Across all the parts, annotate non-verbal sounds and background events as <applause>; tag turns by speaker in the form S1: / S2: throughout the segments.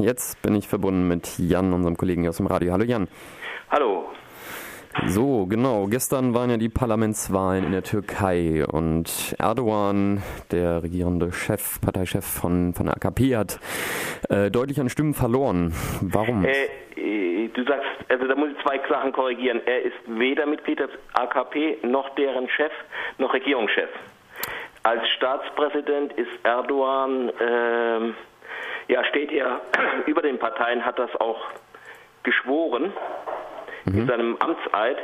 S1: Jetzt bin ich verbunden mit Jan, unserem Kollegen aus dem Radio. Hallo Jan.
S2: Hallo.
S1: So, genau. Gestern waren ja die Parlamentswahlen in der Türkei und Erdogan, der regierende Chef, Parteichef von, von der AKP, hat äh, deutlich an Stimmen verloren. Warum?
S2: Äh, äh, du sagst, also da muss ich zwei Sachen korrigieren. Er ist weder Mitglied der AKP noch deren Chef noch Regierungschef. Als Staatspräsident ist Erdogan, ähm, ja, steht er <clears throat> über den Parteien, hat das auch geschworen mhm. in seinem Amtseid,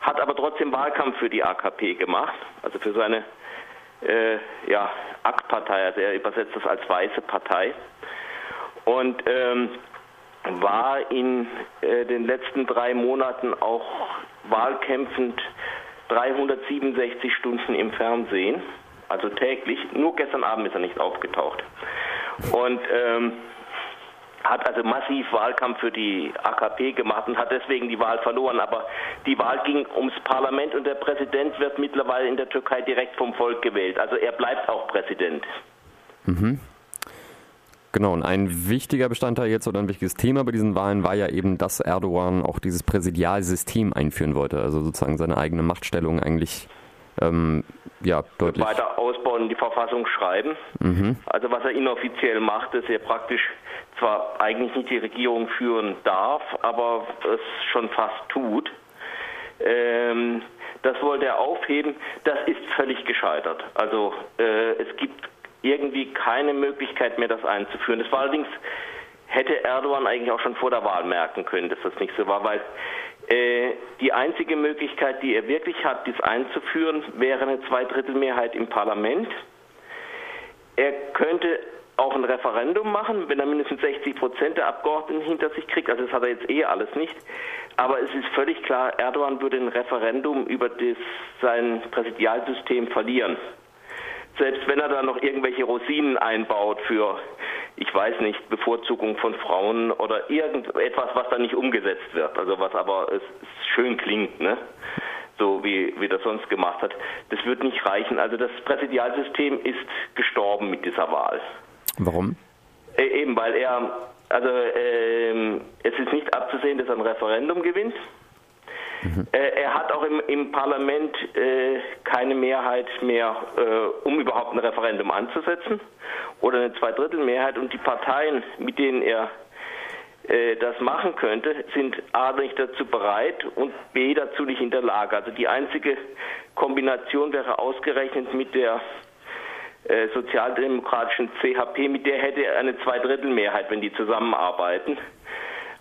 S2: hat aber trotzdem Wahlkampf für die AKP gemacht, also für seine äh, ja, AK-Partei, also er übersetzt das als weiße Partei. Und ähm, war in äh, den letzten drei Monaten auch wahlkämpfend 367 Stunden im Fernsehen, also täglich. Nur gestern Abend ist er nicht aufgetaucht. Und ähm, hat also massiv Wahlkampf für die AKP gemacht und hat deswegen die Wahl verloren. Aber die Wahl ging ums Parlament und der Präsident wird mittlerweile in der Türkei direkt vom Volk gewählt. Also er bleibt auch Präsident.
S1: Mhm. Genau, und ein wichtiger Bestandteil jetzt oder ein wichtiges Thema bei diesen Wahlen war ja eben, dass Erdogan auch dieses Präsidialsystem einführen wollte, also sozusagen seine eigene Machtstellung eigentlich ähm, ja, deutlich.
S2: Weiter ausbauen, die Verfassung schreiben. Mhm. Also was er inoffiziell macht, ist er praktisch zwar eigentlich nicht die Regierung führen darf, aber es schon fast tut. Ähm, das wollte er aufheben. Das ist völlig gescheitert. Also äh, es gibt irgendwie keine Möglichkeit mehr, das einzuführen. Das war allerdings, hätte Erdogan eigentlich auch schon vor der Wahl merken können, dass das nicht so war, weil äh, die einzige Möglichkeit, die er wirklich hat, dies einzuführen, wäre eine Zweidrittelmehrheit im Parlament. Er könnte auch ein Referendum machen, wenn er mindestens 60 Prozent der Abgeordneten hinter sich kriegt. Also das hat er jetzt eh alles nicht. Aber es ist völlig klar, Erdogan würde ein Referendum über das, sein Präsidialsystem verlieren. Selbst wenn er da noch irgendwelche Rosinen einbaut für, ich weiß nicht, Bevorzugung von Frauen oder irgendetwas, was da nicht umgesetzt wird. Also was aber es schön klingt, ne? so wie, wie das sonst gemacht hat. Das wird nicht reichen. Also das Präsidialsystem ist gestorben mit dieser Wahl.
S1: Warum?
S2: Äh, eben, weil er, also äh, es ist nicht abzusehen, dass er ein Referendum gewinnt. Mhm. Äh, er hat auch im, im Parlament äh, keine Mehrheit mehr, äh, um überhaupt ein Referendum anzusetzen oder eine Zweidrittelmehrheit und die Parteien, mit denen er äh, das machen könnte, sind A nicht dazu bereit und B dazu nicht in der Lage. Also die einzige Kombination wäre ausgerechnet mit der äh, sozialdemokratischen CHP, mit der hätte er eine Zweidrittelmehrheit, wenn die zusammenarbeiten.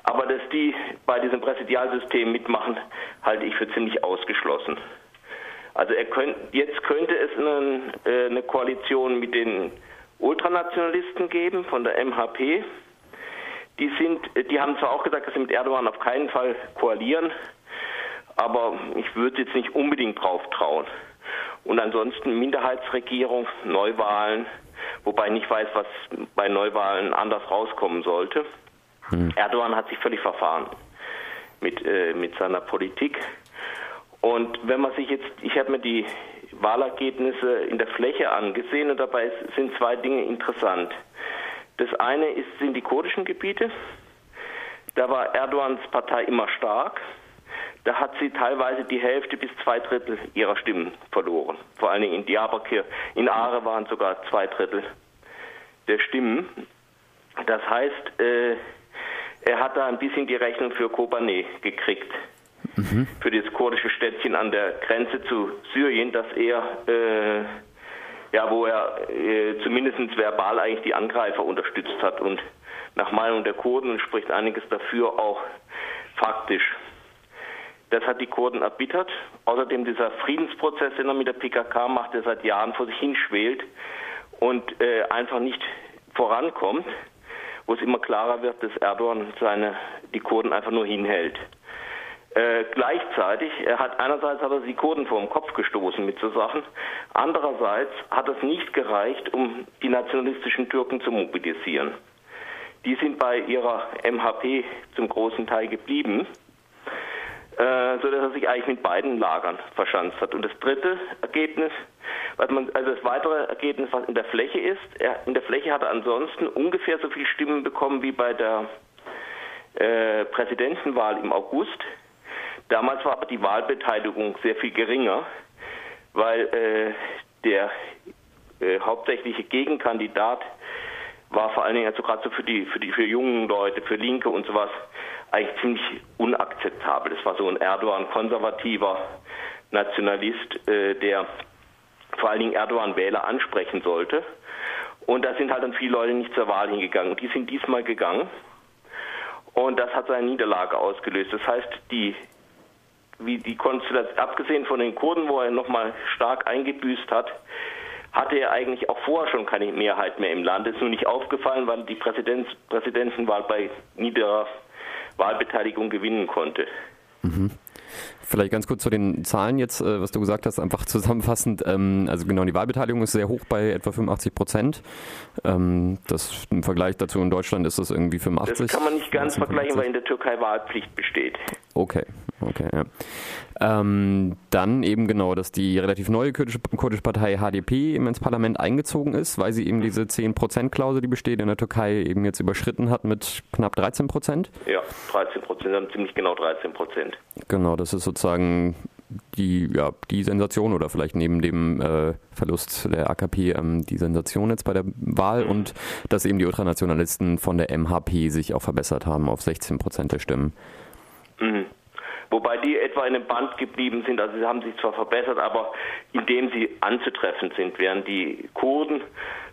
S2: Aber dass die bei diesem Präsidialsystem mitmachen, halte ich für ziemlich ausgeschlossen. Also könnt, jetzt könnte es eine, äh, eine Koalition mit den Ultranationalisten geben von der MHP. Die sind, die haben zwar auch gesagt, dass sie mit Erdogan auf keinen Fall koalieren, aber ich würde jetzt nicht unbedingt drauf trauen. Und ansonsten Minderheitsregierung, Neuwahlen, wobei ich nicht weiß, was bei Neuwahlen anders rauskommen sollte. Hm. Erdogan hat sich völlig verfahren mit, äh, mit seiner Politik. Und wenn man sich jetzt, ich habe mir die Wahlergebnisse in der Fläche angesehen und dabei sind zwei Dinge interessant. Das eine ist, sind die kurdischen Gebiete. Da war Erdogans Partei immer stark da hat sie teilweise die Hälfte bis zwei Drittel ihrer Stimmen verloren. Vor allen Dingen in Diyarbakir. In Aare waren sogar zwei Drittel der Stimmen. Das heißt, äh, er hat da ein bisschen die Rechnung für Kobane gekriegt. Mhm. Für das kurdische Städtchen an der Grenze zu Syrien, dass er, äh, ja, wo er äh, zumindest verbal eigentlich die Angreifer unterstützt hat. Und nach Meinung der Kurden spricht einiges dafür auch faktisch. Das hat die Kurden erbittert. Außerdem dieser Friedensprozess, den er mit der PKK macht, der seit Jahren vor sich hinschwelt und äh, einfach nicht vorankommt, wo es immer klarer wird, dass Erdogan seine, die Kurden einfach nur hinhält. Äh, gleichzeitig, hat einerseits hat er die Kurden vor den Kopf gestoßen mit so Sachen, andererseits hat es nicht gereicht, um die nationalistischen Türken zu mobilisieren. Die sind bei ihrer MHP zum großen Teil geblieben äh, so dass er sich eigentlich mit beiden Lagern verschanzt hat. Und das dritte Ergebnis, was man, also das weitere Ergebnis, was in der Fläche ist, er, in der Fläche hat er ansonsten ungefähr so viele Stimmen bekommen wie bei der äh, Präsidentenwahl im August. Damals war aber die Wahlbeteiligung sehr viel geringer, weil äh, der äh, hauptsächliche Gegenkandidat war vor allen Dingen also gerade so für die für die für jungen Leute, für Linke und sowas eigentlich ziemlich unakzeptabel. Das war so ein Erdogan konservativer Nationalist, äh, der vor allen Dingen Erdogan-Wähler ansprechen sollte. Und da sind halt dann viele Leute nicht zur Wahl hingegangen. Die sind diesmal gegangen. Und das hat seine Niederlage ausgelöst. Das heißt, die, wie die Konstellation, abgesehen von den Kurden, wo er nochmal stark eingebüßt hat, hatte er eigentlich auch vorher schon keine Mehrheit mehr im Land. Es ist nur nicht aufgefallen, weil die Präsidents Präsidentenwahl bei niederer Wahlbeteiligung gewinnen konnte.
S1: Mhm. Vielleicht ganz kurz zu den Zahlen jetzt, äh, was du gesagt hast, einfach <laughs> zusammenfassend. Ähm, also genau, die Wahlbeteiligung ist sehr hoch bei etwa 85 Prozent. Ähm, das im Vergleich dazu in Deutschland ist das irgendwie 85.
S2: Das kann man nicht ganz vergleichen, weil in der Türkei Wahlpflicht besteht.
S1: Okay, okay, ja. Ähm, dann eben genau, dass die relativ neue kurdische, kurdische Partei HDP eben ins Parlament eingezogen ist, weil sie eben diese 10%-Klausel, die besteht in der Türkei, eben jetzt überschritten hat mit knapp 13 Prozent.
S2: Ja, 13 Prozent, dann ziemlich genau 13 Prozent.
S1: Genau, das ist sozusagen die, ja, die Sensation oder vielleicht neben dem äh, Verlust der AKP ähm, die Sensation jetzt bei der Wahl mhm. und dass eben die Ultranationalisten von der MHP sich auch verbessert haben auf 16 Prozent der Stimmen.
S2: Mhm. Wobei die etwa in einem Band geblieben sind, also sie haben sich zwar verbessert, aber indem sie anzutreffen sind, während die Kurden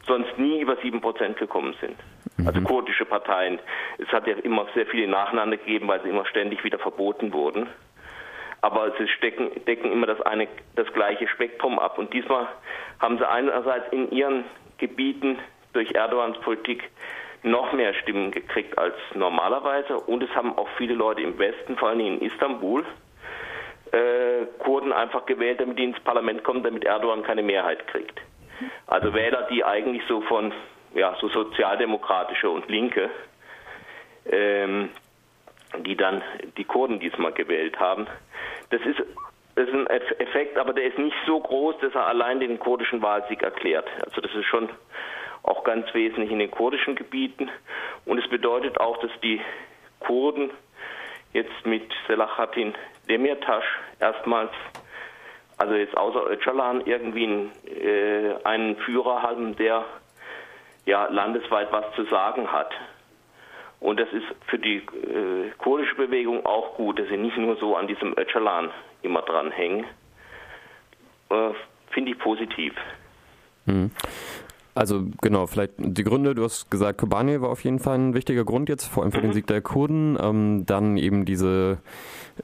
S2: sonst nie über 7% gekommen sind. Mhm. Also kurdische Parteien. Es hat ja immer sehr viele nacheinander gegeben, weil sie immer ständig wieder verboten wurden. Aber sie stecken, decken immer das, eine, das gleiche Spektrum ab. Und diesmal haben sie einerseits in ihren Gebieten durch Erdogans Politik noch mehr Stimmen gekriegt als normalerweise und es haben auch viele Leute im Westen, vor allem in Istanbul, äh, Kurden einfach gewählt, damit die ins Parlament kommen, damit Erdogan keine Mehrheit kriegt. Also Wähler, die eigentlich so von ja so sozialdemokratische und Linke, ähm, die dann die Kurden diesmal gewählt haben. Das ist das ist ein Effekt, aber der ist nicht so groß, dass er allein den kurdischen Wahlsieg erklärt. Also das ist schon auch ganz wesentlich in den kurdischen Gebieten. Und es bedeutet auch, dass die Kurden jetzt mit Selahattin Demirtas erstmals, also jetzt außer Öcalan, irgendwie einen, äh, einen Führer haben, der ja landesweit was zu sagen hat. Und das ist für die äh, kurdische Bewegung auch gut, dass sie nicht nur so an diesem Öcalan immer dranhängen. Äh, Finde ich positiv.
S1: Mhm. Also genau, vielleicht die Gründe, du hast gesagt, Kobane war auf jeden Fall ein wichtiger Grund jetzt, vor allem für mhm. den Sieg der Kurden. Ähm, dann eben diese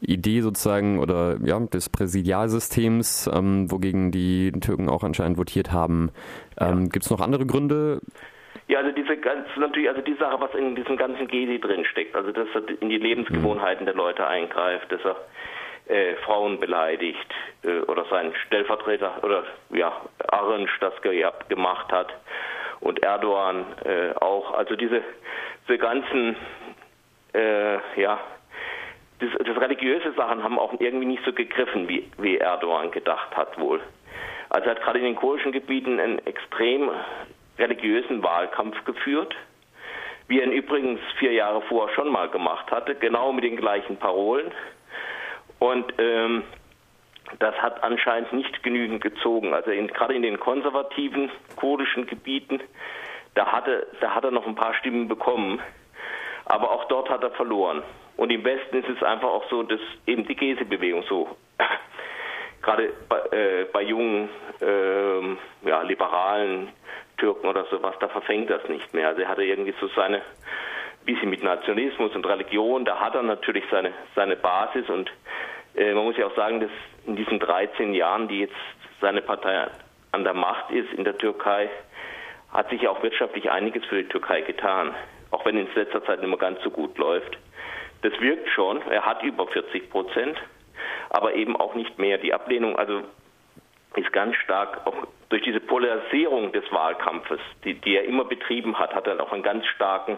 S1: Idee sozusagen oder ja, des Präsidialsystems, ähm, wogegen die Türken auch anscheinend votiert haben. Ähm, ja. Gibt es noch andere Gründe?
S2: Ja, also diese ganz natürlich, also die Sache, was in diesem ganzen Gedi drin steckt, also dass er in die Lebensgewohnheiten mhm. der Leute eingreift, dass er äh, Frauen beleidigt äh, oder sein Stellvertreter oder ja, Arenc das gemacht hat und Erdogan äh, auch. Also diese, diese ganzen, äh, ja, das, das, religiöse Sachen haben auch irgendwie nicht so gegriffen, wie, wie Erdogan gedacht hat wohl. Also er hat gerade in den kurdischen Gebieten einen extrem religiösen Wahlkampf geführt, wie er ihn übrigens vier Jahre vorher schon mal gemacht hatte, genau mit den gleichen Parolen. Und ähm, das hat anscheinend nicht genügend gezogen. Also in, gerade in den konservativen kurdischen Gebieten, da, hatte, da hat er noch ein paar Stimmen bekommen. Aber auch dort hat er verloren. Und im Westen ist es einfach auch so, dass eben die Gese-Bewegung so, <laughs> gerade bei, äh, bei jungen, äh, ja, liberalen Türken oder sowas, da verfängt das nicht mehr. Also er hatte irgendwie so seine, bisschen mit Nationalismus und Religion, da hat er natürlich seine, seine Basis und äh, man muss ja auch sagen, dass in diesen 13 Jahren, die jetzt seine Partei an der Macht ist in der Türkei, hat sich ja auch wirtschaftlich einiges für die Türkei getan, auch wenn es in letzter Zeit nicht mehr ganz so gut läuft. Das wirkt schon, er hat über 40 Prozent, aber eben auch nicht mehr. Die Ablehnung also ist ganz stark, auch durch diese Polarisierung des Wahlkampfes, die, die er immer betrieben hat, hat er auch einen ganz starken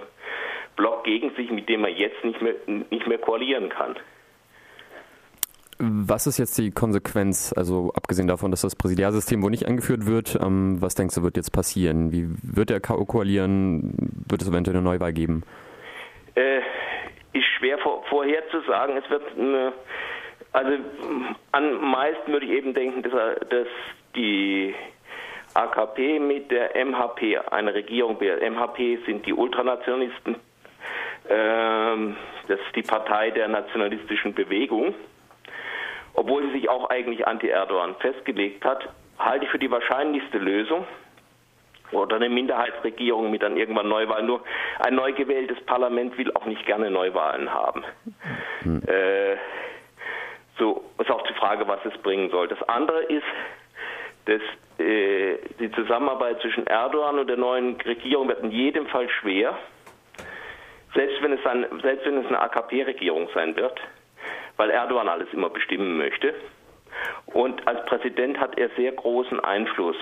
S2: Block gegen sich, mit dem er jetzt nicht mehr, nicht mehr koalieren kann.
S1: Was ist jetzt die Konsequenz, also abgesehen davon, dass das Präsidialsystem wohl nicht eingeführt wird, ähm, was denkst du, wird jetzt passieren? Wie wird er koalieren? Wird es eventuell eine Neuwahl geben?
S2: Äh, ist schwer vor, vorherzusagen. Es wird eine, also am meisten würde ich eben denken, dass, dass die AKP mit der MHP eine Regierung bildet. MHP sind die Ultranationalisten. Ähm, das ist die Partei der nationalistischen Bewegung obwohl sie sich auch eigentlich anti-Erdogan festgelegt hat, halte ich für die wahrscheinlichste Lösung oder eine Minderheitsregierung mit dann irgendwann Neuwahlen. Nur ein neu gewähltes Parlament will auch nicht gerne Neuwahlen haben. Mhm. Äh, so ist auch die Frage, was es bringen soll. Das andere ist, dass äh, die Zusammenarbeit zwischen Erdogan und der neuen Regierung wird in jedem Fall schwer, selbst wenn es, ein, selbst wenn es eine AKP-Regierung sein wird weil Erdogan alles immer bestimmen möchte. Und als Präsident hat er sehr großen Einfluss.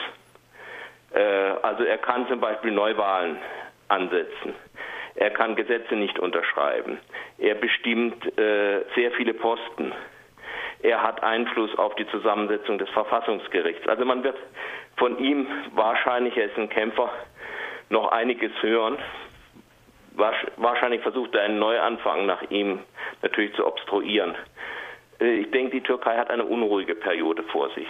S2: Äh, also er kann zum Beispiel Neuwahlen ansetzen. Er kann Gesetze nicht unterschreiben. Er bestimmt äh, sehr viele Posten. Er hat Einfluss auf die Zusammensetzung des Verfassungsgerichts. Also man wird von ihm wahrscheinlich, er ist ein Kämpfer, noch einiges hören. Wahrscheinlich versucht er einen Neuanfang nach ihm natürlich zu obstruieren. Äh, ich denke, die Türkei hat eine unruhige Periode vor sich.